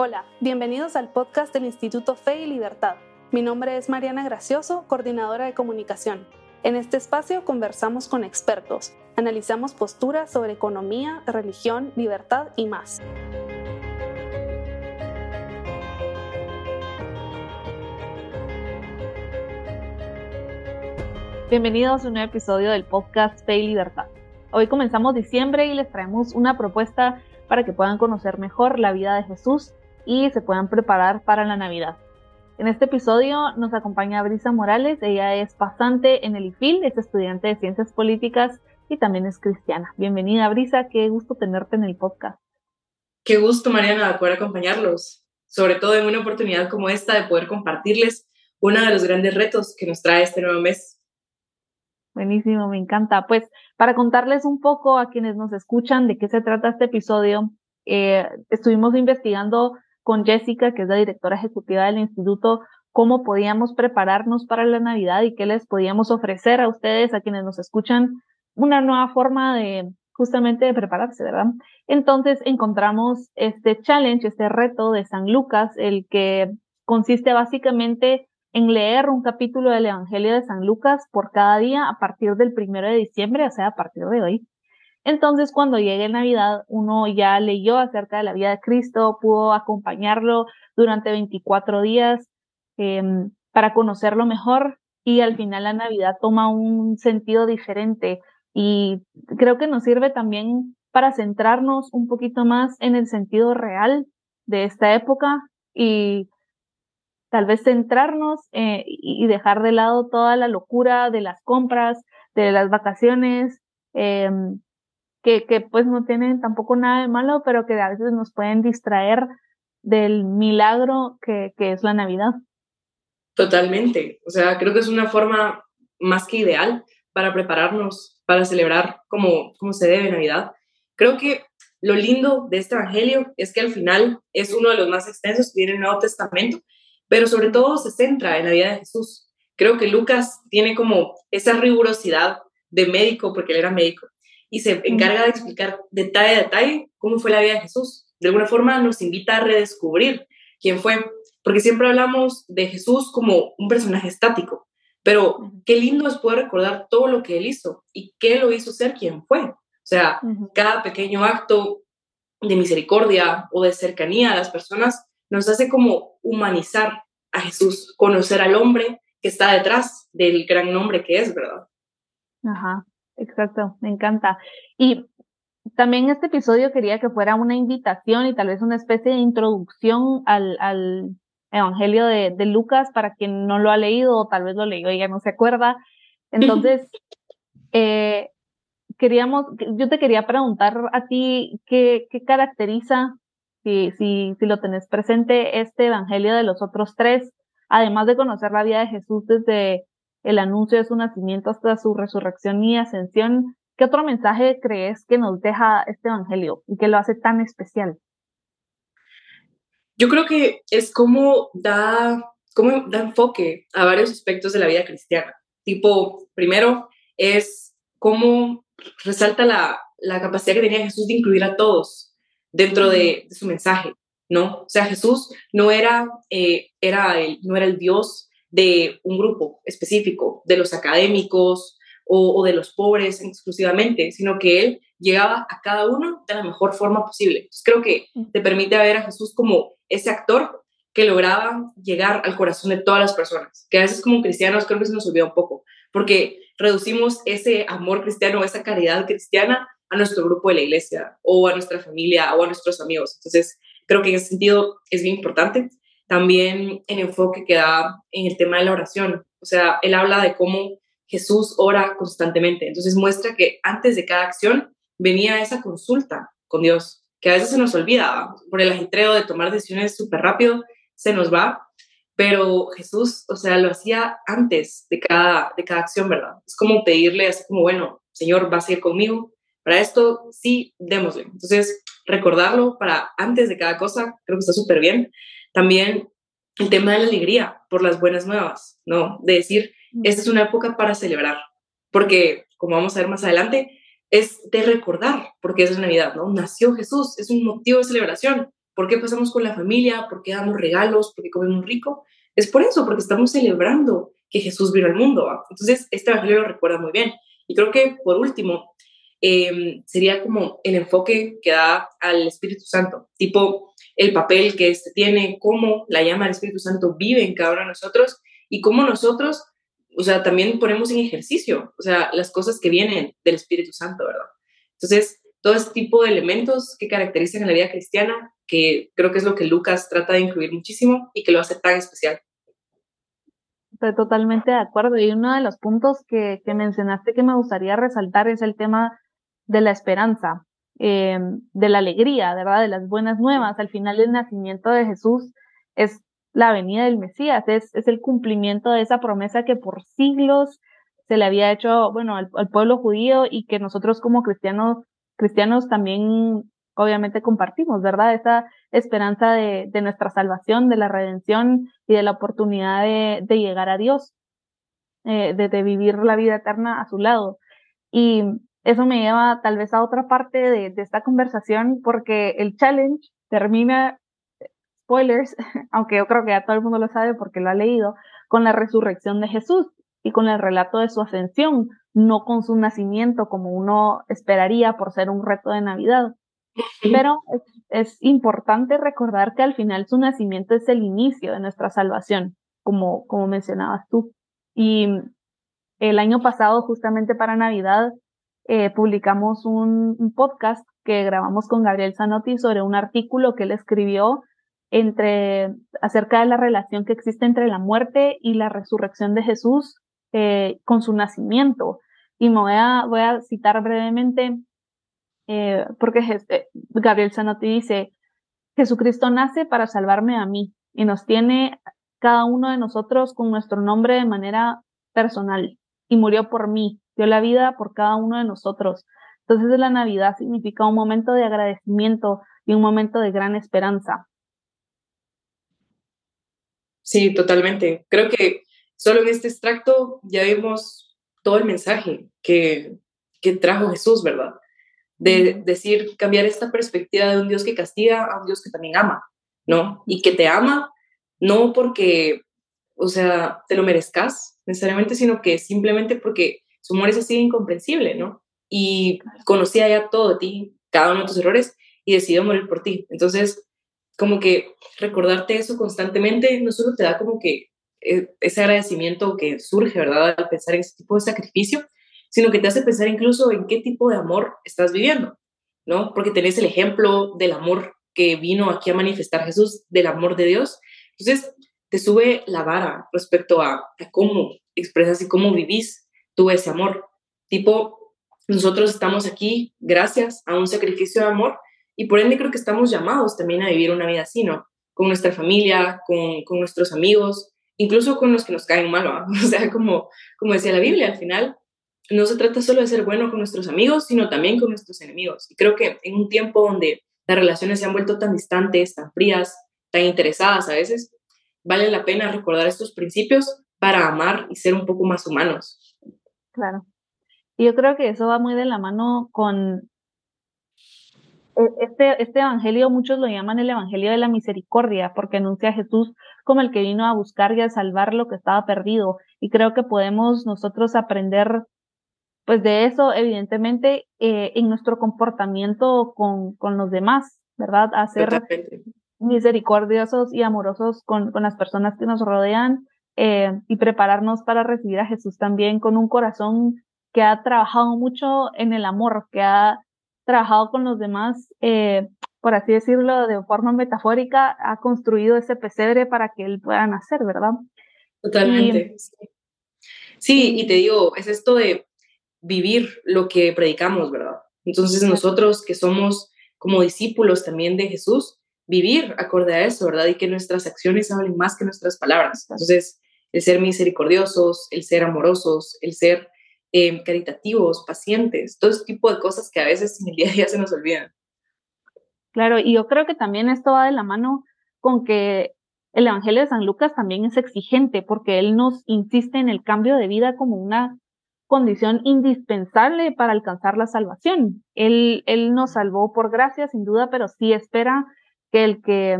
Hola, bienvenidos al podcast del Instituto Fe y Libertad. Mi nombre es Mariana Gracioso, coordinadora de comunicación. En este espacio conversamos con expertos, analizamos posturas sobre economía, religión, libertad y más. Bienvenidos a un nuevo episodio del podcast Fe y Libertad. Hoy comenzamos diciembre y les traemos una propuesta para que puedan conocer mejor la vida de Jesús y se puedan preparar para la Navidad. En este episodio nos acompaña Brisa Morales, ella es pasante en el IFIL, es estudiante de Ciencias Políticas y también es cristiana. Bienvenida Brisa, qué gusto tenerte en el podcast. Qué gusto Mariana de poder acompañarlos, sobre todo en una oportunidad como esta de poder compartirles uno de los grandes retos que nos trae este nuevo mes. Buenísimo, me encanta. Pues para contarles un poco a quienes nos escuchan de qué se trata este episodio, eh, estuvimos investigando con Jessica, que es la directora ejecutiva del instituto, cómo podíamos prepararnos para la Navidad y qué les podíamos ofrecer a ustedes, a quienes nos escuchan, una nueva forma de justamente de prepararse, ¿verdad? Entonces encontramos este challenge, este reto de San Lucas, el que consiste básicamente en leer un capítulo del Evangelio de San Lucas por cada día a partir del primero de diciembre, o sea, a partir de hoy. Entonces, cuando llegue Navidad, uno ya leyó acerca de la vida de Cristo, pudo acompañarlo durante 24 días em, para conocerlo mejor y al final la Navidad toma un sentido diferente. Y creo que nos sirve también para centrarnos un poquito más en el sentido real de esta época y tal vez centrarnos eh, y dejar de lado toda la locura de las compras, de las vacaciones, eh, que, pues no tienen tampoco nada de malo, pero que a veces nos pueden distraer del milagro que, que es la Navidad. Totalmente. O sea, creo que es una forma más que ideal para prepararnos para celebrar como, como se debe Navidad. Creo que lo lindo de este Evangelio es que al final es uno de los más extensos que viene en el Nuevo Testamento, pero sobre todo se centra en la vida de Jesús. Creo que Lucas tiene como esa rigurosidad de médico, porque él era médico, y se encarga de explicar detalle a detalle cómo fue la vida de Jesús. De alguna forma nos invita a redescubrir quién fue, porque siempre hablamos de Jesús como un personaje estático, pero qué lindo es poder recordar todo lo que él hizo y qué lo hizo ser quien fue. O sea, cada pequeño acto de misericordia o de cercanía a las personas nos hace como humanizar a Jesús, conocer al hombre que está detrás del gran nombre que es, ¿verdad? Ajá. Exacto, me encanta. Y también este episodio quería que fuera una invitación y tal vez una especie de introducción al, al Evangelio de, de, Lucas para quien no lo ha leído o tal vez lo leyó y ya no se acuerda. Entonces, eh, queríamos, yo te quería preguntar a ti qué, qué caracteriza, si, si, si lo tenés presente, este Evangelio de los otros tres, además de conocer la vida de Jesús desde el anuncio de su nacimiento hasta su resurrección y ascensión, ¿qué otro mensaje crees que nos deja este Evangelio y que lo hace tan especial? Yo creo que es como da, como da enfoque a varios aspectos de la vida cristiana. Tipo, primero es cómo resalta la, la capacidad que tenía Jesús de incluir a todos dentro de, su mensaje, ¿no? O sea, Jesús no era, eh, era el, no era el Dios de un grupo específico, de los académicos o, de los pobres exclusivamente, sino que él llegaba a cada uno de la mejor forma posible. Entonces creo que te permite ver a Jesús como ese actor que lograba llegar al corazón de todas las personas, que a veces como cristianos creo que se nos olvida un poco, porque reducimos ese amor cristiano, esa caridad cristiana a nuestro grupo de la iglesia o a nuestra familia o a nuestros amigos. Entonces, creo que en ese sentido es bien importante también el enfoque que da en el tema de la oración. O sea, él habla de cómo Jesús ora constantemente. Entonces muestra que antes de cada acción venía esa consulta con Dios, que a veces se nos olvida, por el agitreo de tomar decisiones súper rápido, se nos va, pero Jesús, o sea, lo hacía antes de cada, de cada acción, ¿verdad? Es como pedirle, así como, bueno, Señor, vas a ir conmigo. Para esto, sí, démosle. Entonces, recordarlo para antes de cada cosa, creo que está súper bien. También el tema de la alegría por las buenas nuevas, ¿no? De decir, esta es una época para celebrar, porque como vamos a ver más adelante, es de recordar, porque es Navidad, ¿no? Nació Jesús, es un motivo de celebración, ¿Por qué pasamos con la familia? ¿Por qué damos regalos? ¿Por qué comemos rico? Es por eso, porque estamos celebrando que Jesús vino al mundo. Entonces, este evangelio lo recuerda muy bien. Y creo que, por último, em, sería como el enfoque que da al Espíritu Santo, tipo el papel que este tiene, cómo la llama del Espíritu Santo vive en cada uno de nosotros y cómo nosotros, o sea, también ponemos en ejercicio, o sea, las cosas que vienen del Espíritu Santo, ¿verdad? Entonces, todo este tipo de elementos que caracterizan a la vida cristiana, que creo que es lo que Lucas trata de incluir muchísimo y que lo hace tan especial. Estoy totalmente de acuerdo. Y uno de los puntos que, que mencionaste que me gustaría resaltar es el tema de la esperanza, eh, de la alegría, ¿verdad? De las buenas nuevas. Al final del nacimiento de Jesús es la venida del Mesías, es, es el cumplimiento de esa promesa que por siglos se le había hecho, bueno, al, al pueblo judío y que nosotros como cristianos, cristianos también obviamente compartimos, ¿verdad? Esa esperanza de, de nuestra salvación, de la redención y de la oportunidad de, de llegar a Dios, eh, de, de, vivir la vida eterna a su lado. Y eso me lleva tal vez a otra parte de, de esta conversación porque el challenge termina, spoilers, aunque yo creo que ya todo el mundo lo sabe porque lo ha leído, con la resurrección de Jesús y con el relato de su ascensión, no con su nacimiento como uno esperaría por ser un reto de Navidad. Pero es, es, importante recordar que al final su nacimiento es el inicio de nuestra salvación, como, como mencionabas tú. Y el año pasado, justamente para Navidad, eh, publicamos un, podcast que grabamos con Gabriel Zanotti sobre un artículo que él escribió entre, acerca de la relación que existe entre la muerte y la resurrección de Jesús eh, con su nacimiento. Y me voy a, citar brevemente eh, porque Gabriel Zanotti dice, Jesucristo nace para salvarme a mí y nos tiene cada uno de nosotros con nuestro nombre de manera personal y murió por mí, dio la vida por cada uno de nosotros. Entonces la Navidad significa un momento de agradecimiento y un momento de gran esperanza. Sí, totalmente. Creo que solo en este extracto ya vimos todo el mensaje que, que trajo Jesús, ¿verdad? de decir, cambiar esta perspectiva de un Dios que castiga a un Dios que también ama, ¿no? Y que te ama no porque, o sea, te lo merezcas necesariamente, sino que simplemente porque su amor es así incomprensible, ¿no? Y conocía ya todo de ti, cada uno de tus errores, y decidió morir por ti. Entonces, como que recordarte eso constantemente no solo te da como que eh, ese agradecimiento que surge, ¿verdad? Al pensar en ese tipo de sacrificio, sino que te hace pensar incluso en qué tipo de amor estás viviendo, ¿no? Porque tenés el ejemplo del amor que vino aquí a manifestar Jesús, del amor de Dios. Entonces, te sube la vara respecto a, cómo expresas y cómo vivís tú ese amor. Tipo, nosotros estamos aquí gracias a un sacrificio de amor y por ende creo que estamos llamados también a vivir una vida así, ¿no? Con nuestra familia, con, con nuestros amigos, incluso con los que nos caen mal. O sea, como, como decía la Biblia, al final no se trata solo de ser bueno con nuestros amigos, sino también con nuestros enemigos. Y creo que en un tiempo donde las relaciones se han vuelto tan distantes, tan frías, tan interesadas a veces, vale la pena recordar estos principios para amar y ser un poco más humanos. Claro. Y yo creo que eso va muy de la mano con e, este, este evangelio, muchos lo llaman el evangelio de la misericordia, porque anuncia a Jesús como el que vino a buscar y a salvar lo que estaba perdido. Y creo que podemos nosotros aprender pues de eso, evidentemente, eh, en nuestro comportamiento con, con los demás, ¿verdad? A ser misericordiosos y amorosos con, con las personas que nos rodean eh, y prepararnos para recibir a Jesús también con un corazón que ha trabajado mucho en el amor, que ha trabajado con los demás, eh, por así decirlo, de forma metafórica, ha construido ese pesebre para que él pueda nacer, ¿verdad? Totalmente. sí. sí, y te digo, es esto de vivir lo que predicamos, ¿verdad? Entonces nosotros que somos como discípulos también de Jesús, vivir acorde a eso, ¿verdad? Y que nuestras acciones hablen más que nuestras palabras. Entonces, el ser misericordiosos, el ser amorosos, el ser eh, caritativos, pacientes, todo ese tipo de cosas que a veces en el día a día se nos olvidan. Claro, y yo creo que también esto va de la mano con que el Evangelio de San Lucas también es exigente porque él nos insiste en el cambio de vida como una condición indispensable para alcanzar la salvación. Él, él nos salvó por gracia, sin duda, pero sí espera que el que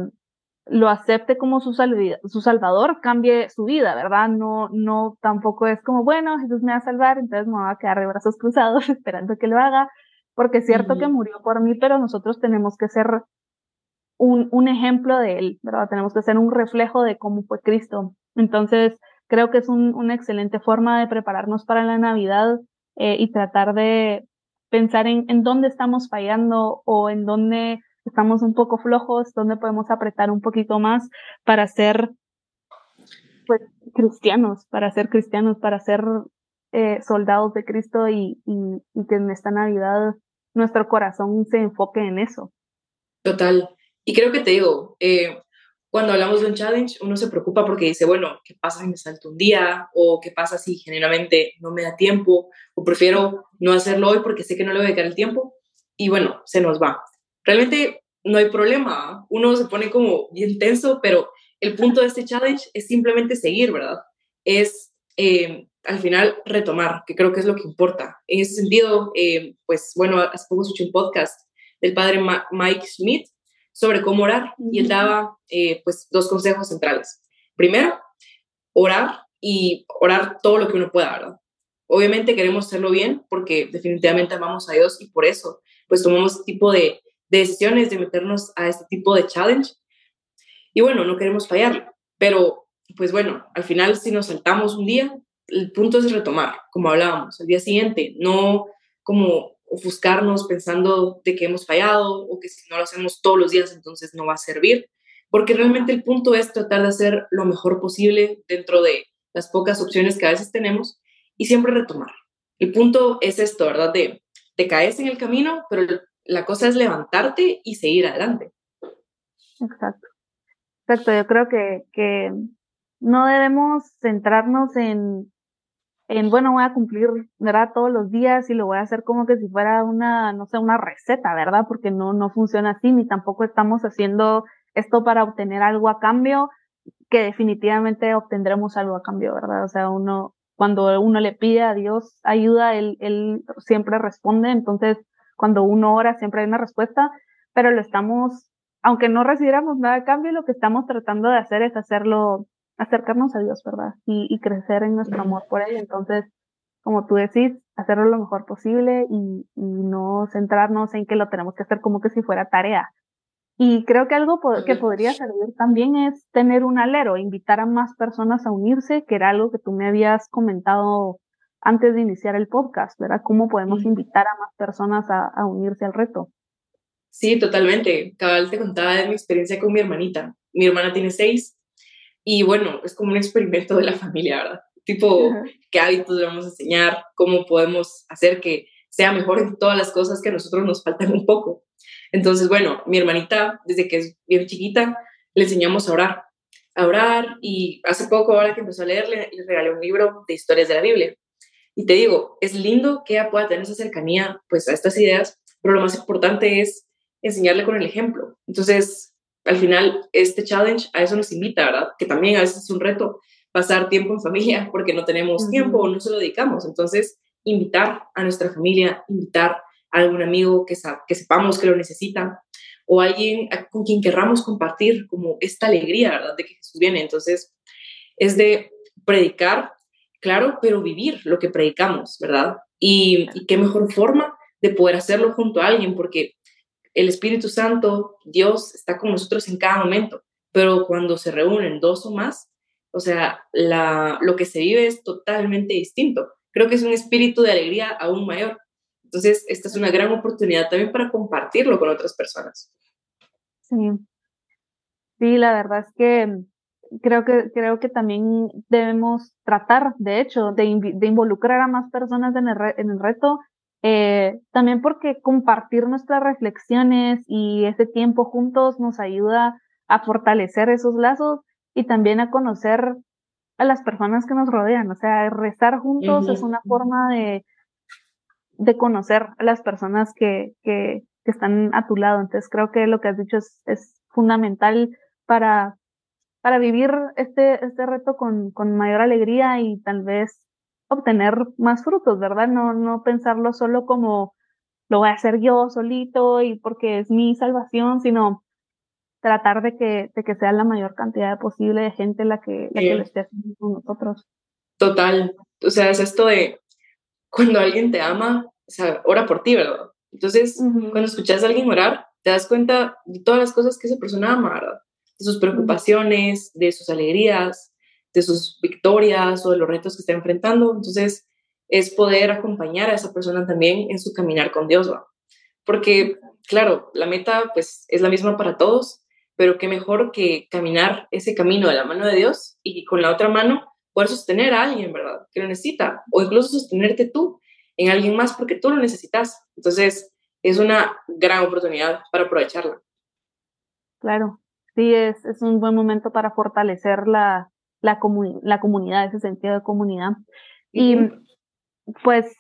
lo acepte como su, su salvador cambie su vida, ¿verdad? No, no tampoco es como, bueno, Jesús me va a salvar, entonces me va a quedar de brazos cruzados esperando que lo haga, porque es cierto que murió por mí, pero nosotros tenemos que ser un, un ejemplo de él, ¿verdad? Tenemos que ser un reflejo de cómo fue Cristo. Entonces, creo que es un, una excelente forma de prepararnos para la Navidad eh, y tratar de pensar en, en dónde estamos fallando o en dónde estamos un poco flojos, dónde podemos apretar un poquito más para ser pues, cristianos, para ser cristianos, para ser eh, soldados de Cristo y, y, y, que en esta Navidad nuestro corazón se enfoque en eso. Total. Y creo que te digo, eh, cuando hablamos de un challenge, uno se preocupa porque dice, bueno, ¿qué pasa si me salto un día? ¿O qué pasa si generalmente no me da tiempo? ¿O prefiero no hacerlo hoy porque sé que no le voy a dedicar el tiempo? Y bueno, se nos va. Realmente no hay problema. Uno se pone como bien tenso, pero el punto de este challenge es simplemente seguir, ¿verdad? Es eh, al final retomar, que creo que es lo que importa. En ese sentido, eh, pues bueno, hace poco escuché un podcast del padre Mike Smith sobre cómo orar y él daba eh, pues dos consejos centrales. Primero, orar y orar todo lo que uno pueda, ¿verdad? Obviamente queremos hacerlo bien porque definitivamente amamos a Dios y por eso pues tomamos este tipo de, decisiones de meternos a este tipo de challenge. Y bueno, no queremos fallar, pero pues bueno, al final si nos saltamos un día, el punto es retomar, como hablábamos, el día siguiente, no como ofuscarnos pensando de que hemos fallado o que si no lo hacemos todos los días entonces no va a servir, porque realmente el punto es tratar de hacer lo mejor posible dentro de las pocas opciones que a veces tenemos y siempre retomar. El punto es esto, ¿verdad? De te caes en el camino, pero la cosa es levantarte y seguir adelante. Exacto. Exacto, yo creo que, que no debemos centrarnos en en, bueno, voy a cumplir, ¿verdad? Todos los días y lo voy a hacer como que si fuera una, no sé, una receta, ¿verdad? Porque no, no funciona así, ni tampoco estamos haciendo esto para obtener algo a cambio, que definitivamente obtendremos algo a cambio, ¿verdad? O sea, uno, cuando uno le pide a Dios ayuda, él, él siempre responde, entonces cuando uno ora siempre hay una respuesta, pero lo estamos, aunque no recibiéramos nada a cambio, lo que estamos tratando de hacer es hacerlo acercarnos a Dios, ¿verdad? Y, crecer en nuestro amor por Él. Entonces, como tú decís, hacerlo lo mejor posible y, no centrarnos en que lo tenemos que hacer como que si fuera tarea. Y creo que algo que podría servir también es tener un alero, invitar a más personas a unirse, que era algo que tú me habías comentado antes de iniciar el podcast, ¿verdad? ¿Cómo podemos invitar a más personas a, a unirse al reto? Sí, totalmente. Cabal te contaba de mi experiencia con mi hermanita. Mi hermana tiene seis y bueno, es como un experimento de la familia, ¿verdad? Tipo, qué hábitos le vamos a enseñar, cómo podemos hacer que sea mejor en todas las cosas que a nosotros nos faltan un poco. Entonces, bueno, mi hermanita, desde que es bien chiquita, le enseñamos a orar, a orar y hace poco, ahora que empezó a leerle, le regalé un libro de historias de la Biblia. Y te digo, es lindo que ella pueda tener esa cercanía pues a estas ideas, pero lo más importante es enseñarle con el ejemplo. Entonces, al final este challenge a eso nos invita, ¿verdad? Que también a veces es un reto pasar tiempo en familia porque no tenemos tiempo o no se lo dedicamos. Entonces, invitar a nuestra familia, invitar a algún amigo que, que sepamos que lo necesita o alguien con quien querramos compartir como esta alegría, ¿verdad? De que Jesús viene. Entonces, es de predicar, claro, pero vivir lo que predicamos, ¿verdad? Y, y qué mejor forma de poder hacerlo junto a alguien, porque el Espíritu Santo, Dios está con nosotros en cada momento, pero cuando se reúnen dos o más, o sea, la, lo que se vive es totalmente distinto. Creo que es un espíritu de alegría aún mayor. Entonces, esta es una gran oportunidad también para compartirlo con otras personas. Sí, sí, la verdad es que creo que, creo que también debemos tratar, de hecho, de, de involucrar a más personas en el, en el reto eh, también porque compartir nuestras reflexiones y ese tiempo juntos nos ayuda a fortalecer esos lazos y también a conocer a las personas que nos rodean. O sea, rezar juntos es una forma de, de conocer a las personas que, que, que, están a tu lado. Entonces creo que lo que has dicho es, es fundamental para, para vivir este, este reto con, con mayor alegría y tal vez obtener más frutos, ¿verdad? No, no pensarlo solo como lo voy a hacer yo solito y porque es mi salvación, sino tratar de que, de que sea la mayor cantidad posible de gente la que, la que lo esté haciendo con nosotros. Total. O sea, es esto de cuando alguien te ama, o sea, ora por ti, ¿verdad? Entonces, cuando escuchas a alguien orar, te das cuenta de todas las cosas que esa persona ama, ¿verdad? De sus preocupaciones, de sus alegrías, de sus victorias o de los retos que está enfrentando. Entonces, es poder acompañar a esa persona también en su caminar con Dios, ¿va? Porque, claro, la meta pues es la misma para todos, pero qué mejor que caminar ese camino de la mano de Dios y con la otra mano poder sostener a alguien, ¿verdad? Que lo necesita, o incluso sostenerte tú en alguien más porque tú lo necesitas. Entonces, es una gran oportunidad para aprovecharla. Claro, sí, es, es un buen momento para fortalecer la, la, la comunidad, ese sentido de comunidad. Y pues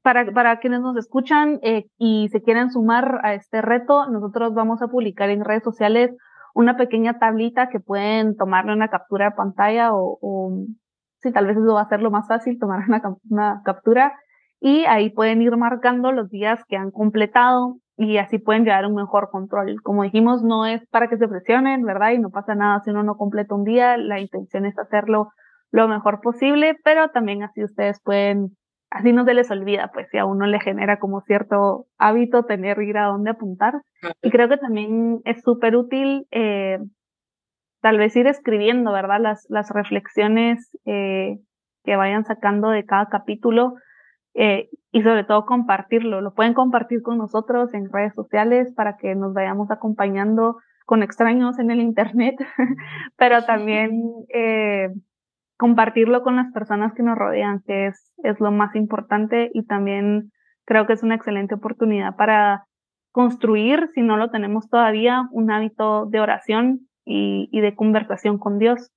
para, para quienes nos escuchan eh, y se quieren sumar a este reto, nosotros vamos a publicar en redes sociales una pequeña tablita que pueden tomarle una captura de pantalla o, o si tal vez eso va a ser lo más fácil, tomar una, una captura y ahí pueden ir marcando los días que han completado y así pueden llevar un mejor control. Como dijimos, no es para que se presionen, ¿verdad? Y no pasa nada si uno no completa un día, la intención es hacerlo lo mejor posible, pero también así ustedes pueden, así no se les olvida, pues si a uno le genera como cierto hábito tener ir a dónde apuntar. Y creo que también es súper útil eh, tal vez ir escribiendo, ¿verdad? Las, las reflexiones eh, que vayan sacando de cada capítulo eh, y sobre todo compartirlo. Lo pueden compartir con nosotros en redes sociales para que nos vayamos acompañando con extraños en el Internet, pero también eh, compartirlo con las personas que nos rodean, que es, es lo más importante y también creo que es una excelente oportunidad para construir, si no lo tenemos todavía, un hábito de oración y, y de conversación con Dios.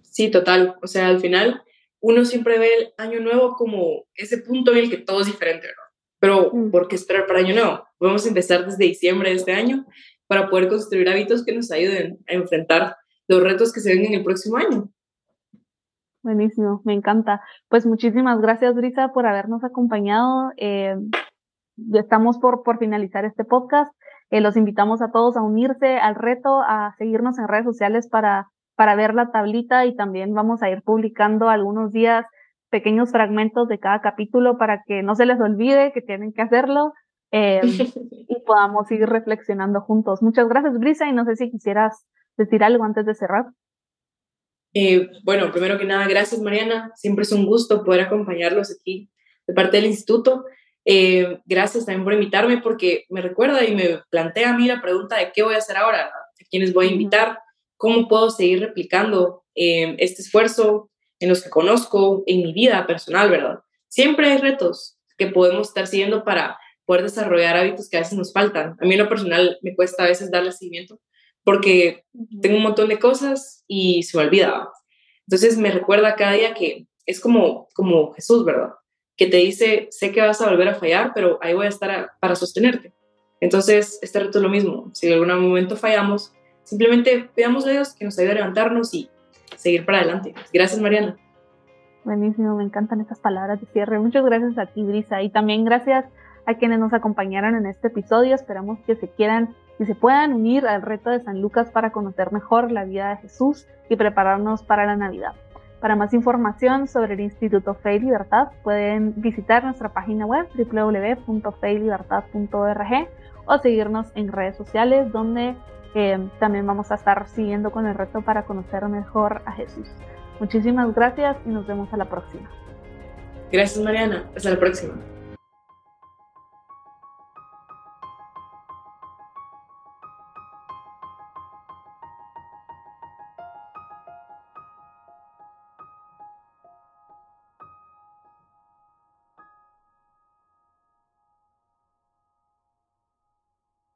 Sí, total. O sea, al final uno siempre ve el año nuevo como ese punto en el que todo es diferente, ¿no? Pero, mm. ¿por qué esperar para año nuevo? Vamos a empezar desde diciembre de este año para poder construir hábitos que nos ayuden a enfrentar los retos que se ven en el próximo año. Buenísimo, me encanta. Pues muchísimas gracias, Brisa, por habernos acompañado. Eh, estamos por, por finalizar este podcast. Eh, los invitamos a todos a unirse al reto, a seguirnos en redes sociales para para ver la tablita y también vamos a ir publicando algunos días pequeños fragmentos de cada capítulo para que no se les olvide que tienen que hacerlo eh, y podamos ir reflexionando juntos. Muchas gracias, Brisa, y no sé si quisieras decir algo antes de cerrar. Eh, bueno, primero que nada, gracias, Mariana. Siempre es un gusto poder acompañarlos aquí de parte del instituto. Eh, gracias también por invitarme porque me recuerda y me plantea a mí la pregunta de qué voy a hacer ahora, a quiénes voy a invitar cómo puedo seguir replicando eh, este esfuerzo en los que conozco, en mi vida personal, ¿verdad? Siempre hay retos que podemos estar siguiendo para poder desarrollar hábitos que a veces nos faltan. A mí en lo personal me cuesta a veces darle seguimiento porque tengo un montón de cosas y se me olvida. Entonces me recuerda cada día que es como, como Jesús, ¿verdad? Que te dice, sé que vas a volver a fallar, pero ahí voy a estar para sostenerte. Entonces, este reto es lo mismo. Si en algún momento fallamos, simplemente veamos a Dios que nos ayude a levantarnos y seguir para adelante. Gracias, Mariana. Buenísimo, me encantan estas palabras de cierre. Muchas gracias a ti, Brisa, y también gracias a quienes nos acompañaron en este episodio. Esperamos que se quieran y se puedan unir al reto de San Lucas para conocer mejor la vida de Jesús y prepararnos para la Navidad. Para más información sobre el Instituto Fe y Libertad pueden visitar nuestra página web www.feylibertad.org o seguirnos en redes sociales donde también vamos a estar siguiendo con el reto para conocer mejor a Jesús. Muchísimas gracias y nos vemos a la próxima. Gracias Mariana, hasta la próxima.